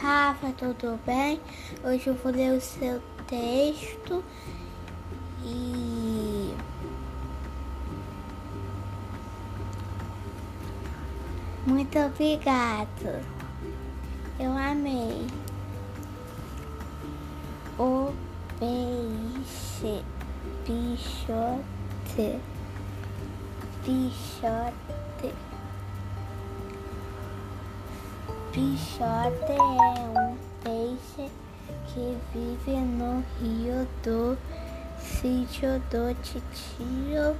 Rafa, tudo bem? Hoje eu vou ler o seu texto e. Muito obrigado. Eu amei. O peixe, bichote, bichote. Pichote é um peixe que vive no rio do sítio do titio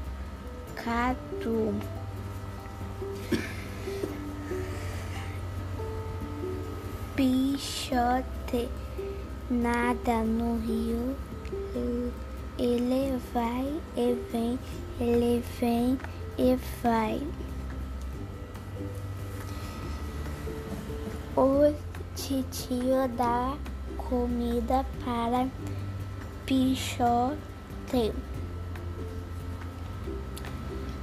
Cadu. Pichote nada no rio, ele vai e vem, ele vem e vai. O titio dá comida para Pichote.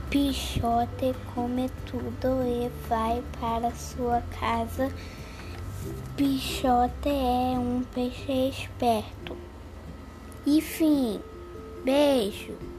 Pichote come tudo e vai para sua casa. Pichote é um peixe esperto. Enfim, beijo.